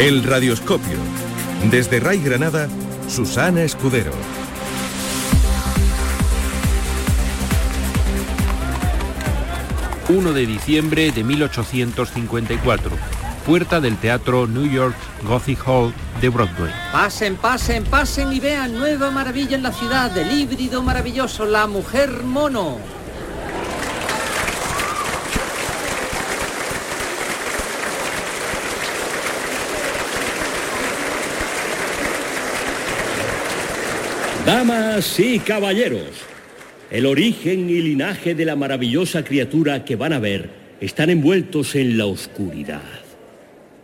El Radioscopio. Desde Ray Granada, Susana Escudero. 1 de diciembre de 1854, puerta del Teatro New York Gothic Hall de Broadway. Pasen, pasen, pasen y vean nueva maravilla en la ciudad del híbrido maravilloso, la mujer mono. Damas y caballeros, el origen y linaje de la maravillosa criatura que van a ver están envueltos en la oscuridad.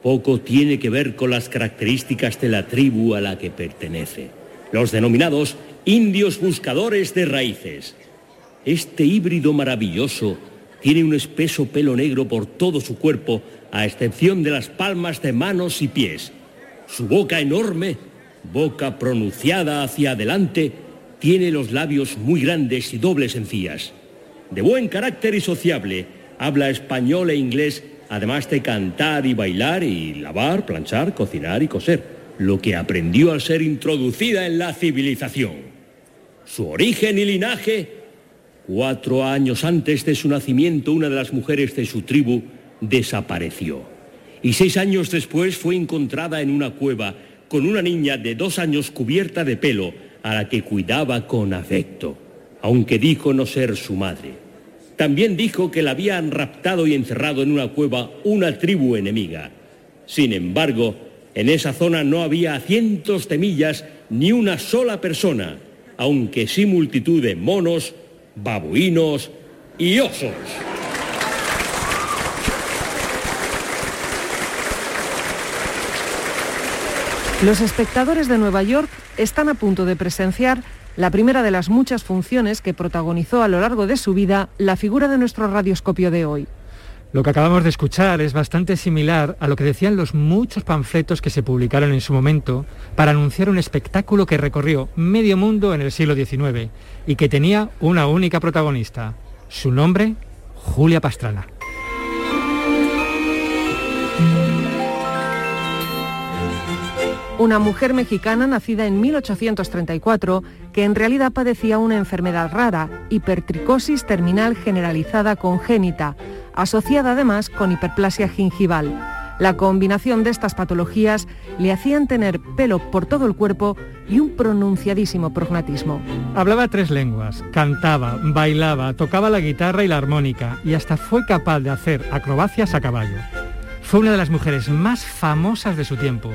Poco tiene que ver con las características de la tribu a la que pertenece, los denominados indios buscadores de raíces. Este híbrido maravilloso tiene un espeso pelo negro por todo su cuerpo, a excepción de las palmas de manos y pies. Su boca enorme boca pronunciada hacia adelante, tiene los labios muy grandes y dobles encías. De buen carácter y sociable, habla español e inglés, además de cantar y bailar y lavar, planchar, cocinar y coser, lo que aprendió al ser introducida en la civilización. Su origen y linaje, cuatro años antes de su nacimiento, una de las mujeres de su tribu desapareció. Y seis años después fue encontrada en una cueva con una niña de dos años cubierta de pelo a la que cuidaba con afecto, aunque dijo no ser su madre. También dijo que la habían raptado y encerrado en una cueva una tribu enemiga. Sin embargo, en esa zona no había cientos de millas ni una sola persona, aunque sí multitud de monos, babuinos y osos. Los espectadores de Nueva York están a punto de presenciar la primera de las muchas funciones que protagonizó a lo largo de su vida la figura de nuestro radioscopio de hoy. Lo que acabamos de escuchar es bastante similar a lo que decían los muchos panfletos que se publicaron en su momento para anunciar un espectáculo que recorrió medio mundo en el siglo XIX y que tenía una única protagonista. Su nombre, Julia Pastrana. Una mujer mexicana nacida en 1834 que en realidad padecía una enfermedad rara, hipertricosis terminal generalizada congénita, asociada además con hiperplasia gingival. La combinación de estas patologías le hacían tener pelo por todo el cuerpo y un pronunciadísimo prognatismo. Hablaba tres lenguas, cantaba, bailaba, tocaba la guitarra y la armónica y hasta fue capaz de hacer acrobacias a caballo. Fue una de las mujeres más famosas de su tiempo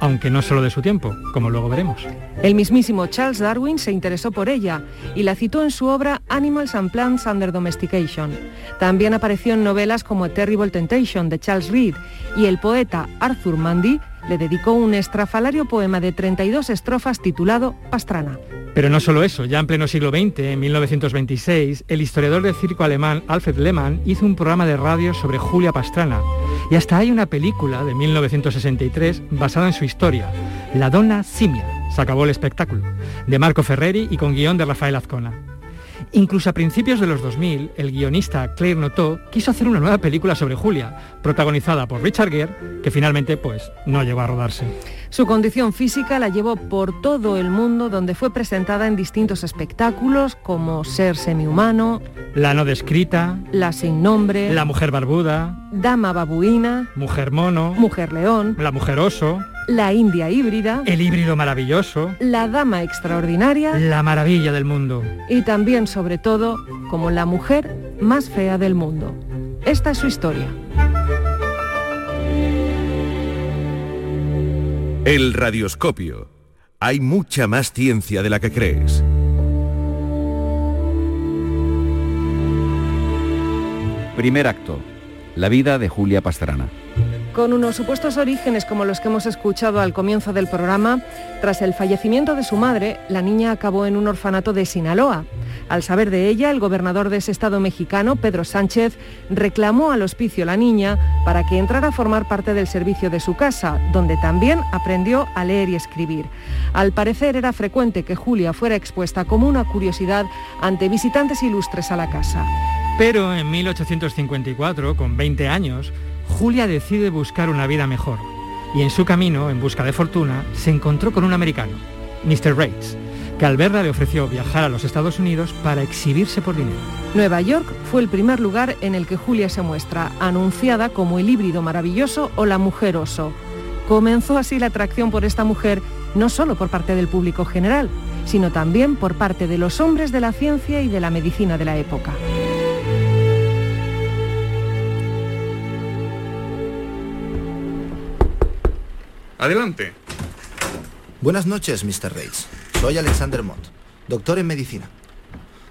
aunque no solo de su tiempo, como luego veremos. El mismísimo Charles Darwin se interesó por ella y la citó en su obra Animals and Plants Under Domestication. También apareció en novelas como Terrible Temptation de Charles Reed y el poeta Arthur Mundy le dedicó un estrafalario poema de 32 estrofas titulado Pastrana. Pero no solo eso, ya en pleno siglo XX, en 1926, el historiador de circo alemán Alfred Lehmann hizo un programa de radio sobre Julia Pastrana. Y hasta hay una película de 1963 basada en su historia, La Donna Simia, se acabó el espectáculo, de Marco Ferreri y con guion de Rafael Azcona. Incluso a principios de los 2000, el guionista Claire Notot quiso hacer una nueva película sobre Julia, protagonizada por Richard Gere, que finalmente pues no llegó a rodarse. Su condición física la llevó por todo el mundo donde fue presentada en distintos espectáculos como Ser semihumano, La no descrita, La sin nombre, La mujer barbuda, Dama babuina, Mujer mono, Mujer león, La mujer oso, La india híbrida, El híbrido maravilloso, La dama extraordinaria, La maravilla del mundo y también sobre todo como la mujer más fea del mundo. Esta es su historia. El Radioscopio. hay mucha más ciencia de la que crees. Primer acto. La vida de Julia Pastrana. Con unos supuestos orígenes como los que hemos escuchado al comienzo del programa, tras el fallecimiento de su madre, la niña acabó en un orfanato de Sinaloa. Al saber de ella, el gobernador de ese estado mexicano, Pedro Sánchez, reclamó al hospicio la niña para que entrara a formar parte del servicio de su casa, donde también aprendió a leer y escribir. Al parecer era frecuente que Julia fuera expuesta como una curiosidad ante visitantes ilustres a la casa. Pero en 1854, con 20 años, Julia decide buscar una vida mejor y en su camino, en busca de fortuna, se encontró con un americano, Mr. Rates, que al verla le ofreció viajar a los Estados Unidos para exhibirse por dinero. Nueva York fue el primer lugar en el que Julia se muestra, anunciada como el híbrido maravilloso o la mujer oso. Comenzó así la atracción por esta mujer no solo por parte del público general, sino también por parte de los hombres de la ciencia y de la medicina de la época. Adelante. Buenas noches, Mr. Reitz. Soy Alexander Mott, doctor en medicina.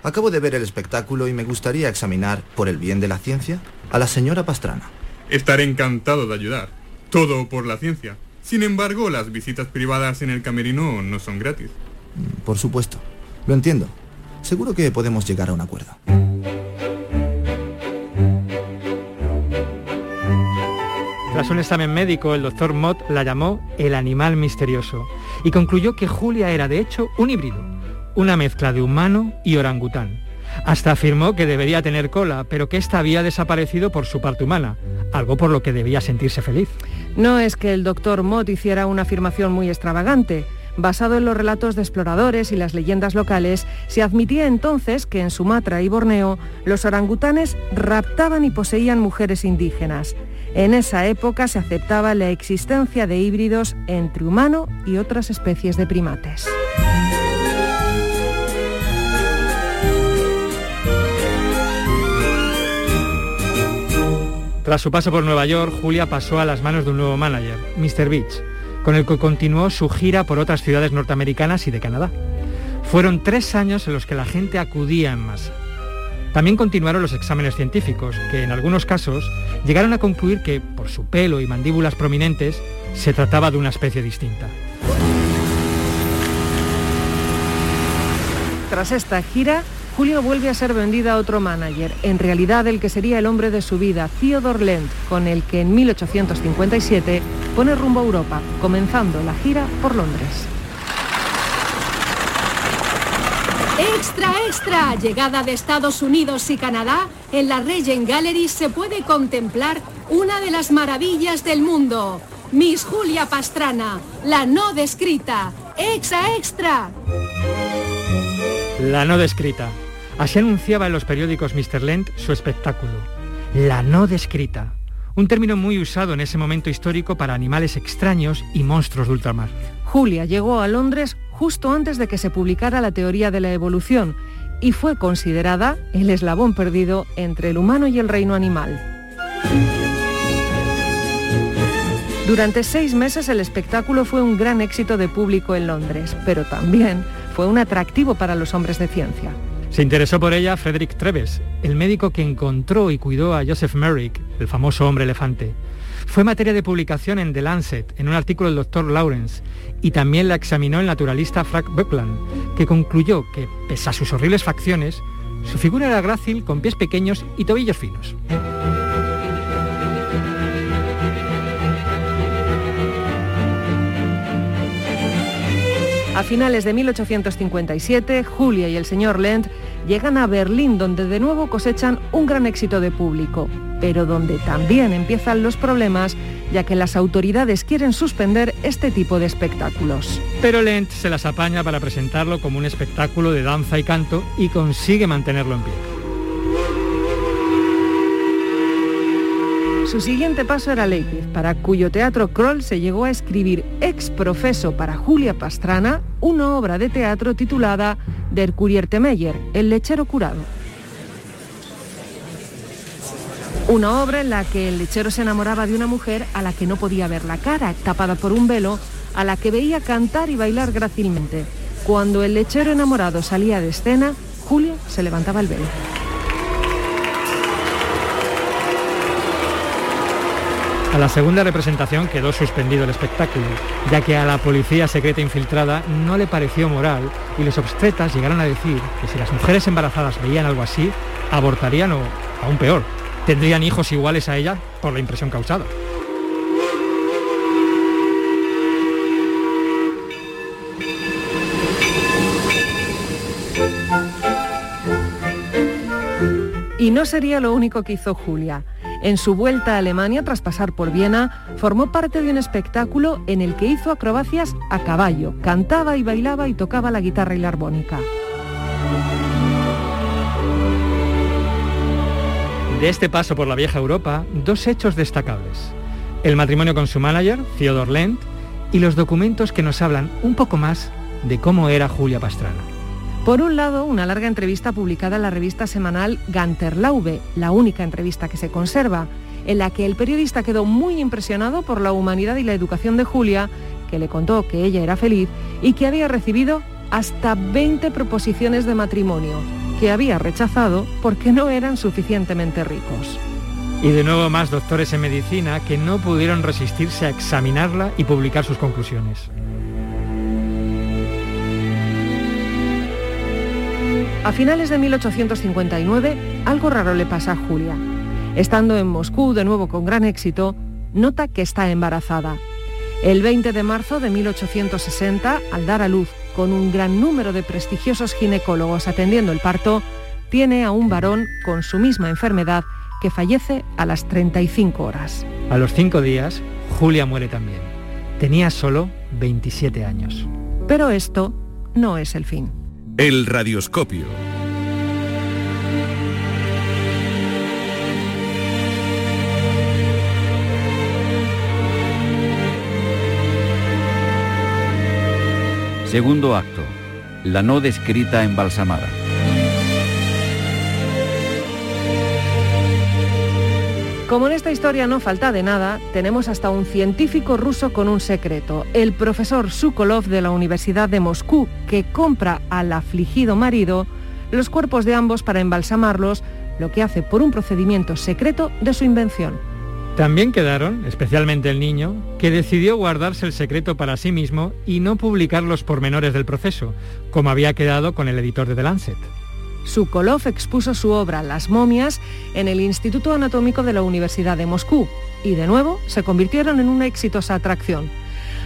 Acabo de ver el espectáculo y me gustaría examinar, por el bien de la ciencia, a la señora Pastrana. Estaré encantado de ayudar. Todo por la ciencia. Sin embargo, las visitas privadas en el camerino no son gratis. Mm, por supuesto. Lo entiendo. Seguro que podemos llegar a un acuerdo. Tras un examen médico, el doctor Mott la llamó el animal misterioso y concluyó que Julia era de hecho un híbrido, una mezcla de humano y orangután. Hasta afirmó que debería tener cola, pero que ésta había desaparecido por su parte humana, algo por lo que debía sentirse feliz. No es que el doctor Mott hiciera una afirmación muy extravagante. Basado en los relatos de exploradores y las leyendas locales, se admitía entonces que en Sumatra y Borneo los orangutanes raptaban y poseían mujeres indígenas. En esa época se aceptaba la existencia de híbridos entre humano y otras especies de primates. Tras su paso por Nueva York, Julia pasó a las manos de un nuevo manager, Mr. Beach, con el que continuó su gira por otras ciudades norteamericanas y de Canadá. Fueron tres años en los que la gente acudía en masa. También continuaron los exámenes científicos, que en algunos casos llegaron a concluir que, por su pelo y mandíbulas prominentes, se trataba de una especie distinta. Tras esta gira, Julio vuelve a ser vendida a otro manager, en realidad el que sería el hombre de su vida, Theodore Lent, con el que en 1857 pone rumbo a Europa, comenzando la gira por Londres. Extra, extra, llegada de Estados Unidos y Canadá, en la Regent Gallery se puede contemplar una de las maravillas del mundo. Miss Julia Pastrana, la no descrita. Extra, extra. La no descrita. Así anunciaba en los periódicos Mr. Lent su espectáculo. La no descrita. Un término muy usado en ese momento histórico para animales extraños y monstruos de ultramar. Julia llegó a Londres justo antes de que se publicara la teoría de la evolución y fue considerada el eslabón perdido entre el humano y el reino animal. Durante seis meses el espectáculo fue un gran éxito de público en Londres, pero también fue un atractivo para los hombres de ciencia. Se interesó por ella Frederick Treves, el médico que encontró y cuidó a Joseph Merrick, el famoso hombre elefante. Fue materia de publicación en The Lancet, en un artículo del doctor Lawrence, y también la examinó el naturalista Frank Buckland, que concluyó que, pese a sus horribles facciones, su figura era grácil, con pies pequeños y tobillos finos. A finales de 1857, Julia y el señor Lent llegan a Berlín, donde de nuevo cosechan un gran éxito de público, pero donde también empiezan los problemas, ya que las autoridades quieren suspender este tipo de espectáculos. Pero Lent se las apaña para presentarlo como un espectáculo de danza y canto y consigue mantenerlo en pie. Su siguiente paso era Leipzig, para cuyo teatro Kroll se llegó a escribir ex profeso para Julia Pastrana una obra de teatro titulada Der Kurierte Meyer, El lechero curado. Una obra en la que el lechero se enamoraba de una mujer a la que no podía ver la cara, tapada por un velo, a la que veía cantar y bailar grácilmente. Cuando el lechero enamorado salía de escena, Julia se levantaba el velo. A la segunda representación quedó suspendido el espectáculo, ya que a la policía secreta infiltrada no le pareció moral y los obstetras llegaron a decir que si las mujeres embarazadas veían algo así, abortarían o, aún peor, tendrían hijos iguales a ella por la impresión causada. Y no sería lo único que hizo Julia. En su vuelta a Alemania, tras pasar por Viena, formó parte de un espectáculo en el que hizo acrobacias a caballo, cantaba y bailaba y tocaba la guitarra y la armónica. De este paso por la vieja Europa, dos hechos destacables. El matrimonio con su manager, Theodor Lent, y los documentos que nos hablan un poco más de cómo era Julia Pastrana. Por un lado, una larga entrevista publicada en la revista semanal Ganterlaube, la única entrevista que se conserva, en la que el periodista quedó muy impresionado por la humanidad y la educación de Julia, que le contó que ella era feliz y que había recibido hasta 20 proposiciones de matrimonio, que había rechazado porque no eran suficientemente ricos. Y de nuevo más doctores en medicina que no pudieron resistirse a examinarla y publicar sus conclusiones. A finales de 1859, algo raro le pasa a Julia. Estando en Moscú de nuevo con gran éxito, nota que está embarazada. El 20 de marzo de 1860, al dar a luz con un gran número de prestigiosos ginecólogos atendiendo el parto, tiene a un varón con su misma enfermedad que fallece a las 35 horas. A los cinco días, Julia muere también. Tenía solo 27 años. Pero esto no es el fin. El radioscopio. Segundo acto. La no descrita embalsamada. Como en esta historia no falta de nada, tenemos hasta un científico ruso con un secreto, el profesor Sukolov de la Universidad de Moscú, que compra al afligido marido los cuerpos de ambos para embalsamarlos, lo que hace por un procedimiento secreto de su invención. También quedaron, especialmente el niño, que decidió guardarse el secreto para sí mismo y no publicar los pormenores del proceso, como había quedado con el editor de The Lancet. Sukolov expuso su obra Las momias en el Instituto Anatómico de la Universidad de Moscú y de nuevo se convirtieron en una exitosa atracción.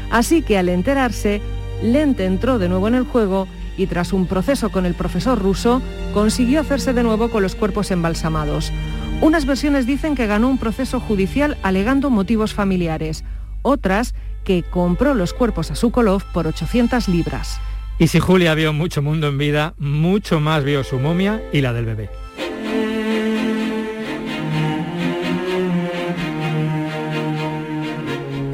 Así que al enterarse, Lent entró de nuevo en el juego y tras un proceso con el profesor ruso, consiguió hacerse de nuevo con los cuerpos embalsamados. Unas versiones dicen que ganó un proceso judicial alegando motivos familiares, otras que compró los cuerpos a Sukolov por 800 libras. Y si Julia vio mucho mundo en vida, mucho más vio su momia y la del bebé.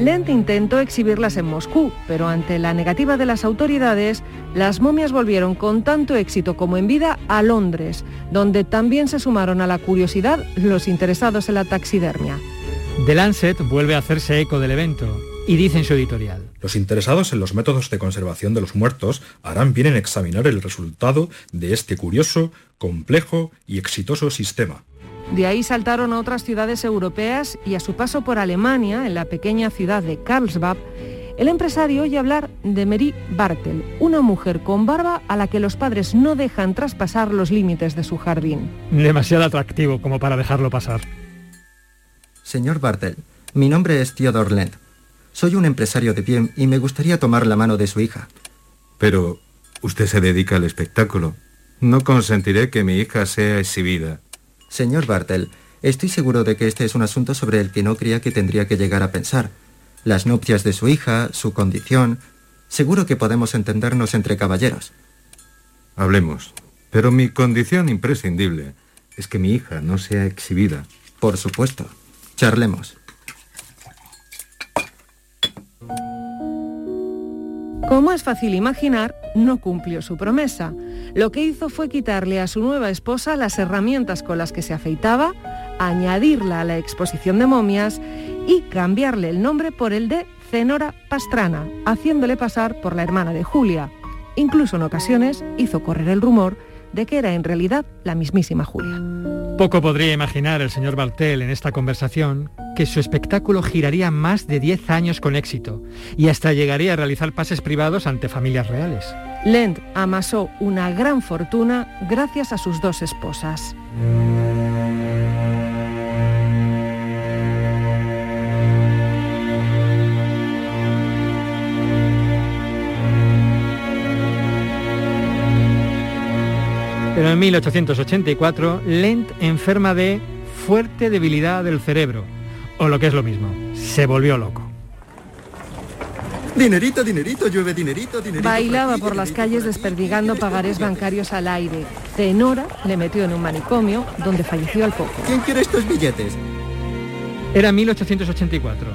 Lent intentó exhibirlas en Moscú, pero ante la negativa de las autoridades, las momias volvieron con tanto éxito como en vida a Londres, donde también se sumaron a la curiosidad los interesados en la taxidermia. The Lancet vuelve a hacerse eco del evento y dice en su editorial. Los interesados en los métodos de conservación de los muertos harán bien en examinar el resultado de este curioso, complejo y exitoso sistema. De ahí saltaron a otras ciudades europeas y a su paso por Alemania, en la pequeña ciudad de Karlsbad, el empresario oye hablar de Mary Bartel, una mujer con barba a la que los padres no dejan traspasar los límites de su jardín. Demasiado atractivo como para dejarlo pasar. Señor Bartel, mi nombre es Theodor Lent. Soy un empresario de bien y me gustaría tomar la mano de su hija. Pero usted se dedica al espectáculo. No consentiré que mi hija sea exhibida. Señor Bartel, estoy seguro de que este es un asunto sobre el que no creía que tendría que llegar a pensar. Las nupcias de su hija, su condición... Seguro que podemos entendernos entre caballeros. Hablemos. Pero mi condición imprescindible es que mi hija no sea exhibida. Por supuesto. Charlemos. Como es fácil imaginar, no cumplió su promesa. Lo que hizo fue quitarle a su nueva esposa las herramientas con las que se afeitaba, añadirla a la exposición de momias y cambiarle el nombre por el de Zenora Pastrana, haciéndole pasar por la hermana de Julia. Incluso en ocasiones hizo correr el rumor de que era en realidad la mismísima Julia. Poco podría imaginar el señor Bartel en esta conversación que su espectáculo giraría más de 10 años con éxito y hasta llegaría a realizar pases privados ante familias reales. Lent amasó una gran fortuna gracias a sus dos esposas. Pero en 1884, Lent enferma de fuerte debilidad del cerebro, o lo que es lo mismo, se volvió loco. Dinerito, dinerito, llueve dinerito, dinerito. Bailaba por las calles desperdigando pagarés bancarios al aire. Zenora le metió en un manicomio donde falleció al poco. ¿Quién quiere estos billetes? Era 1884.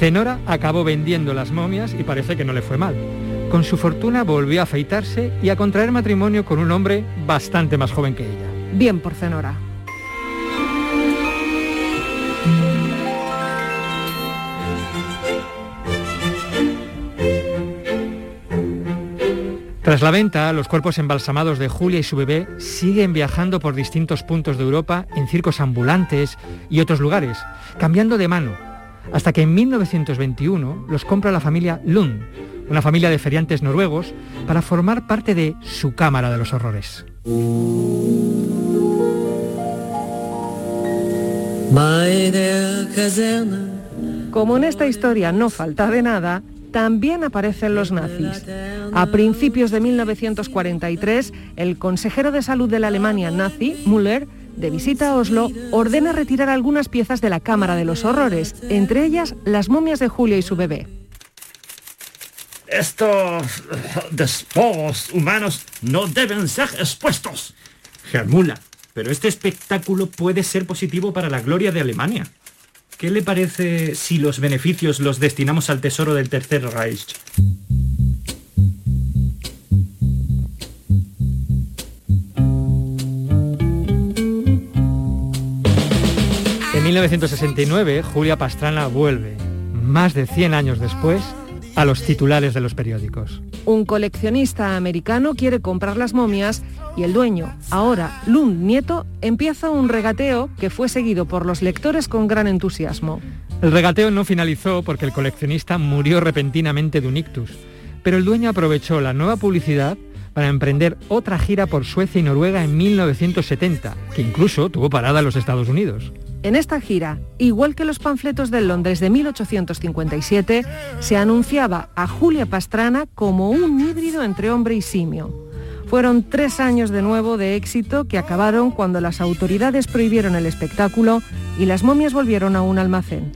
Zenora acabó vendiendo las momias y parece que no le fue mal. Con su fortuna volvió a afeitarse y a contraer matrimonio con un hombre bastante más joven que ella. Bien por Zenora. Tras la venta, los cuerpos embalsamados de Julia y su bebé siguen viajando por distintos puntos de Europa en circos ambulantes y otros lugares, cambiando de mano, hasta que en 1921 los compra la familia Lund, una familia de feriantes noruegos, para formar parte de su Cámara de los Horrores. Como en esta historia no falta de nada, también aparecen los nazis. A principios de 1943, el consejero de salud de la Alemania nazi, Müller, de visita a Oslo, ordena retirar algunas piezas de la Cámara de los Horrores, entre ellas las momias de Julia y su bebé. Estos despojos humanos no deben ser expuestos. Germula, pero este espectáculo puede ser positivo para la gloria de Alemania. ¿Qué le parece si los beneficios los destinamos al tesoro del Tercer Reich? En 1969, Julia Pastrana vuelve, más de 100 años después, a los titulares de los periódicos. Un coleccionista americano quiere comprar las momias y el dueño, ahora Lund Nieto, empieza un regateo que fue seguido por los lectores con gran entusiasmo. El regateo no finalizó porque el coleccionista murió repentinamente de un ictus, pero el dueño aprovechó la nueva publicidad para emprender otra gira por Suecia y Noruega en 1970, que incluso tuvo parada en los Estados Unidos. En esta gira, igual que los panfletos de Londres de 1857, se anunciaba a Julia Pastrana como un híbrido entre hombre y simio. Fueron tres años de nuevo de éxito que acabaron cuando las autoridades prohibieron el espectáculo y las momias volvieron a un almacén.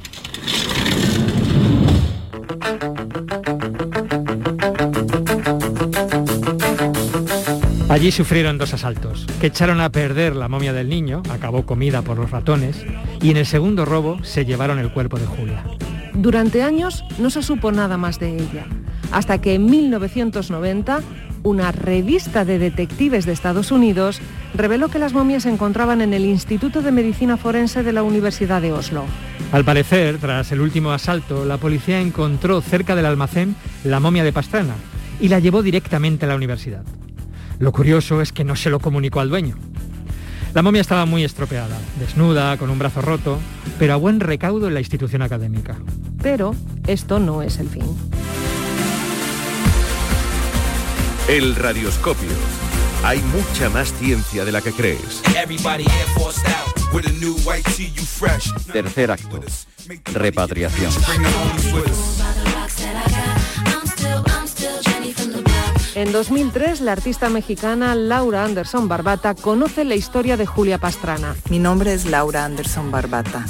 Allí sufrieron dos asaltos, que echaron a perder la momia del niño, acabó comida por los ratones, y en el segundo robo se llevaron el cuerpo de Julia. Durante años no se supo nada más de ella, hasta que en 1990 una revista de detectives de Estados Unidos reveló que las momias se encontraban en el Instituto de Medicina Forense de la Universidad de Oslo. Al parecer, tras el último asalto, la policía encontró cerca del almacén la momia de Pastrana y la llevó directamente a la universidad. Lo curioso es que no se lo comunicó al dueño. La momia estaba muy estropeada, desnuda, con un brazo roto, pero a buen recaudo en la institución académica. Pero esto no es el fin. El radioscopio. Hay mucha más ciencia de la que crees. Tercer acto. Repatriación. En 2003, la artista mexicana Laura Anderson Barbata conoce la historia de Julia Pastrana. Mi nombre es Laura Anderson Barbata.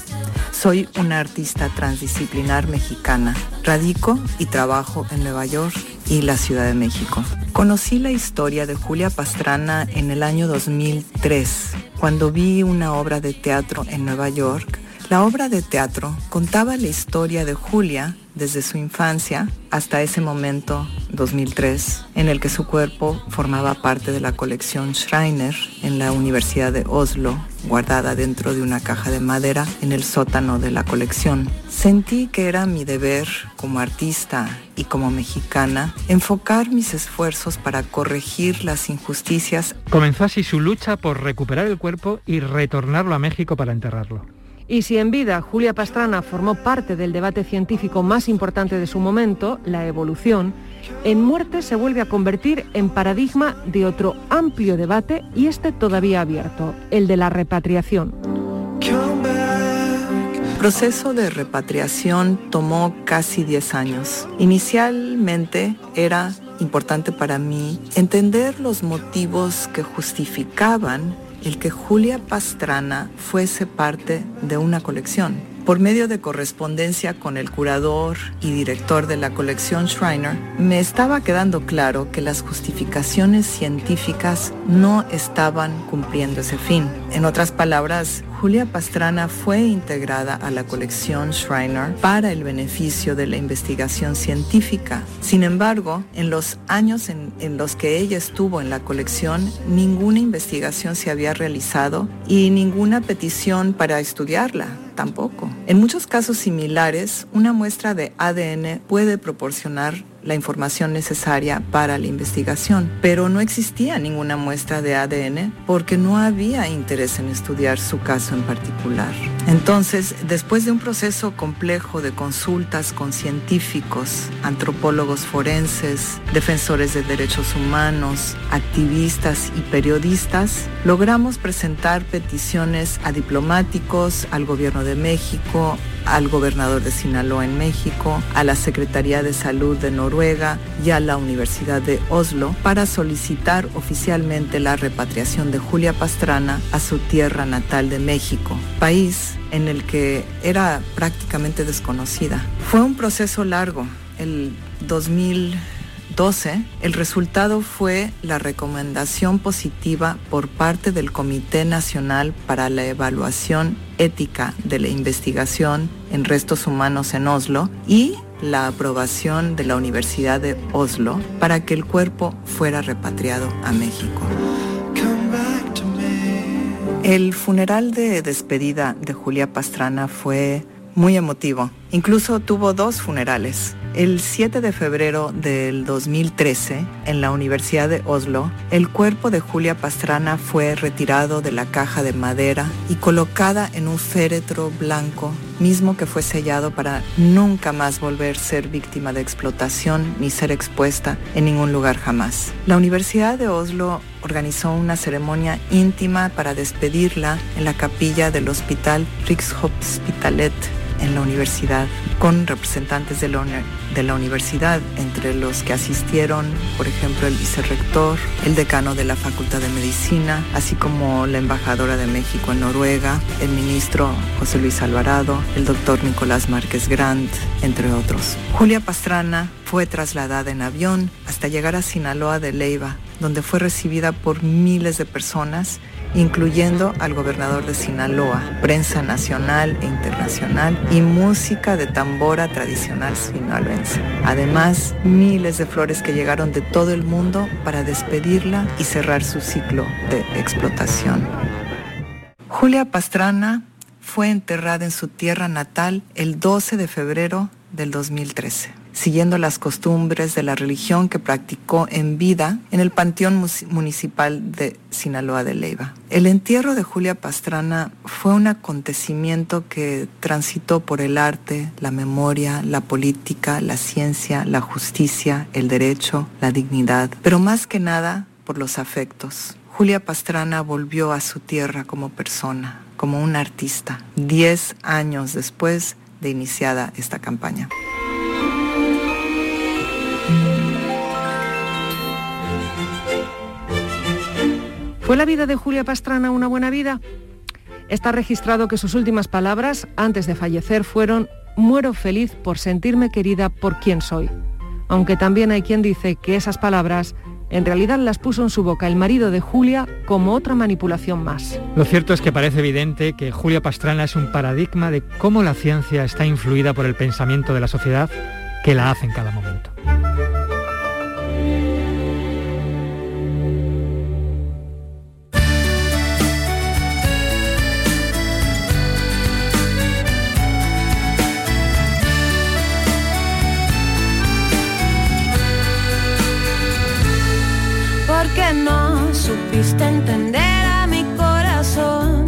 Soy una artista transdisciplinar mexicana. Radico y trabajo en Nueva York y la Ciudad de México. Conocí la historia de Julia Pastrana en el año 2003, cuando vi una obra de teatro en Nueva York. La obra de teatro contaba la historia de Julia desde su infancia hasta ese momento 2003, en el que su cuerpo formaba parte de la colección Schreiner en la Universidad de Oslo, guardada dentro de una caja de madera en el sótano de la colección. Sentí que era mi deber como artista y como mexicana enfocar mis esfuerzos para corregir las injusticias. Comenzó así su lucha por recuperar el cuerpo y retornarlo a México para enterrarlo. Y si en vida Julia Pastrana formó parte del debate científico más importante de su momento, la evolución, en muerte se vuelve a convertir en paradigma de otro amplio debate y este todavía abierto, el de la repatriación. El proceso de repatriación tomó casi 10 años. Inicialmente era importante para mí entender los motivos que justificaban el que Julia Pastrana fuese parte de una colección. Por medio de correspondencia con el curador y director de la colección Schreiner, me estaba quedando claro que las justificaciones científicas no estaban cumpliendo ese fin. En otras palabras, Julia Pastrana fue integrada a la colección Schreiner para el beneficio de la investigación científica. Sin embargo, en los años en, en, los que ella estuvo en la colección, ninguna investigación se había realizado y ninguna petición para estudiarla tampoco. En muchos casos similares, una muestra de ADN puede proporcionar la información necesaria para la investigación, pero no existía ninguna muestra de ADN porque no había interés en estudiar su caso en particular. Entonces, después de un proceso complejo de consultas con científicos, antropólogos forenses, defensores de derechos humanos, activistas y periodistas, logramos presentar peticiones a diplomáticos, al gobierno de México, al gobernador de Sinaloa en México, a la Secretaría de Salud de Noruega y a la Universidad de Oslo para solicitar oficialmente la repatriación de Julia Pastrana a su tierra natal de México, país en el que era prácticamente desconocida. Fue un proceso largo. El 2000 12, el resultado fue la recomendación positiva por parte del Comité Nacional para la Evaluación Ética de la Investigación en Restos Humanos en Oslo y la aprobación de la Universidad de Oslo para que el cuerpo fuera repatriado a México. El funeral de despedida de Julia Pastrana fue muy emotivo. Incluso tuvo dos funerales. El 7 de febrero del 2013, en la Universidad de Oslo, el cuerpo de Julia Pastrana fue retirado de la caja de madera y colocada en un féretro blanco, mismo que fue sellado para nunca más volver a ser víctima de explotación ni ser expuesta en ningún lugar jamás. La Universidad de Oslo organizó una ceremonia íntima para despedirla en la capilla del Hospital Rikshospitalet en la universidad con representantes de la, de la, universidad, entre los que asistieron, por ejemplo, el vicerrector, el decano de la Facultad de Medicina, así como la embajadora de México en Noruega, el ministro José Luis Alvarado, el doctor Nicolás Márquez Grant, entre otros. Julia Pastrana fue trasladada en avión hasta llegar a Sinaloa de Leiva, donde fue recibida por miles de personas incluyendo al gobernador de Sinaloa, prensa nacional e internacional y música de tambora tradicional sinaloense. Además, miles de flores que llegaron de todo el mundo para despedirla y cerrar su ciclo de explotación. Julia Pastrana fue enterrada en su tierra natal el 12 de febrero del 2013 siguiendo las costumbres de la religión que practicó en vida en el Panteón Municipal de Sinaloa de Leiva. El entierro de Julia Pastrana fue un acontecimiento que transitó por el arte, la memoria, la política, la ciencia, la justicia, el derecho, la dignidad, pero más que nada por los afectos. Julia Pastrana volvió a su tierra como persona, como un artista, diez años después de iniciada esta campaña. ¿Fue la vida de Julia Pastrana una buena vida? Está registrado que sus últimas palabras, antes de fallecer, fueron muero feliz por sentirme querida por quien soy. Aunque también hay quien dice que esas palabras en realidad las puso en su boca el marido de Julia como otra manipulación más. Lo cierto es que parece evidente que Julia Pastrana es un paradigma de cómo la ciencia está influida por el pensamiento de la sociedad que la hace en cada momento. Entender a mi corazón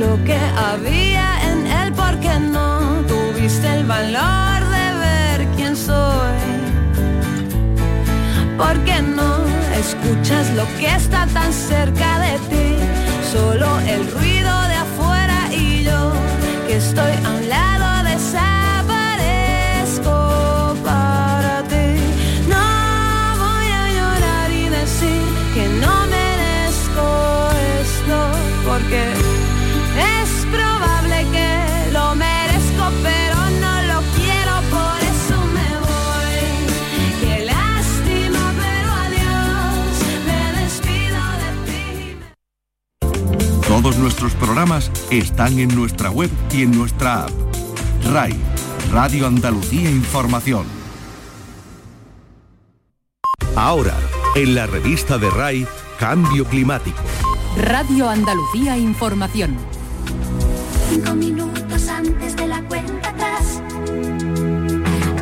lo que había en él porque no tuviste el valor de ver quién soy. Porque no escuchas lo que está tan cerca de ti, solo el ruido de afuera y yo que estoy Programas están en nuestra web y en nuestra app. RAI, Radio Andalucía Información. Ahora, en la revista de RAI, Cambio Climático. Radio Andalucía Información. Cinco minutos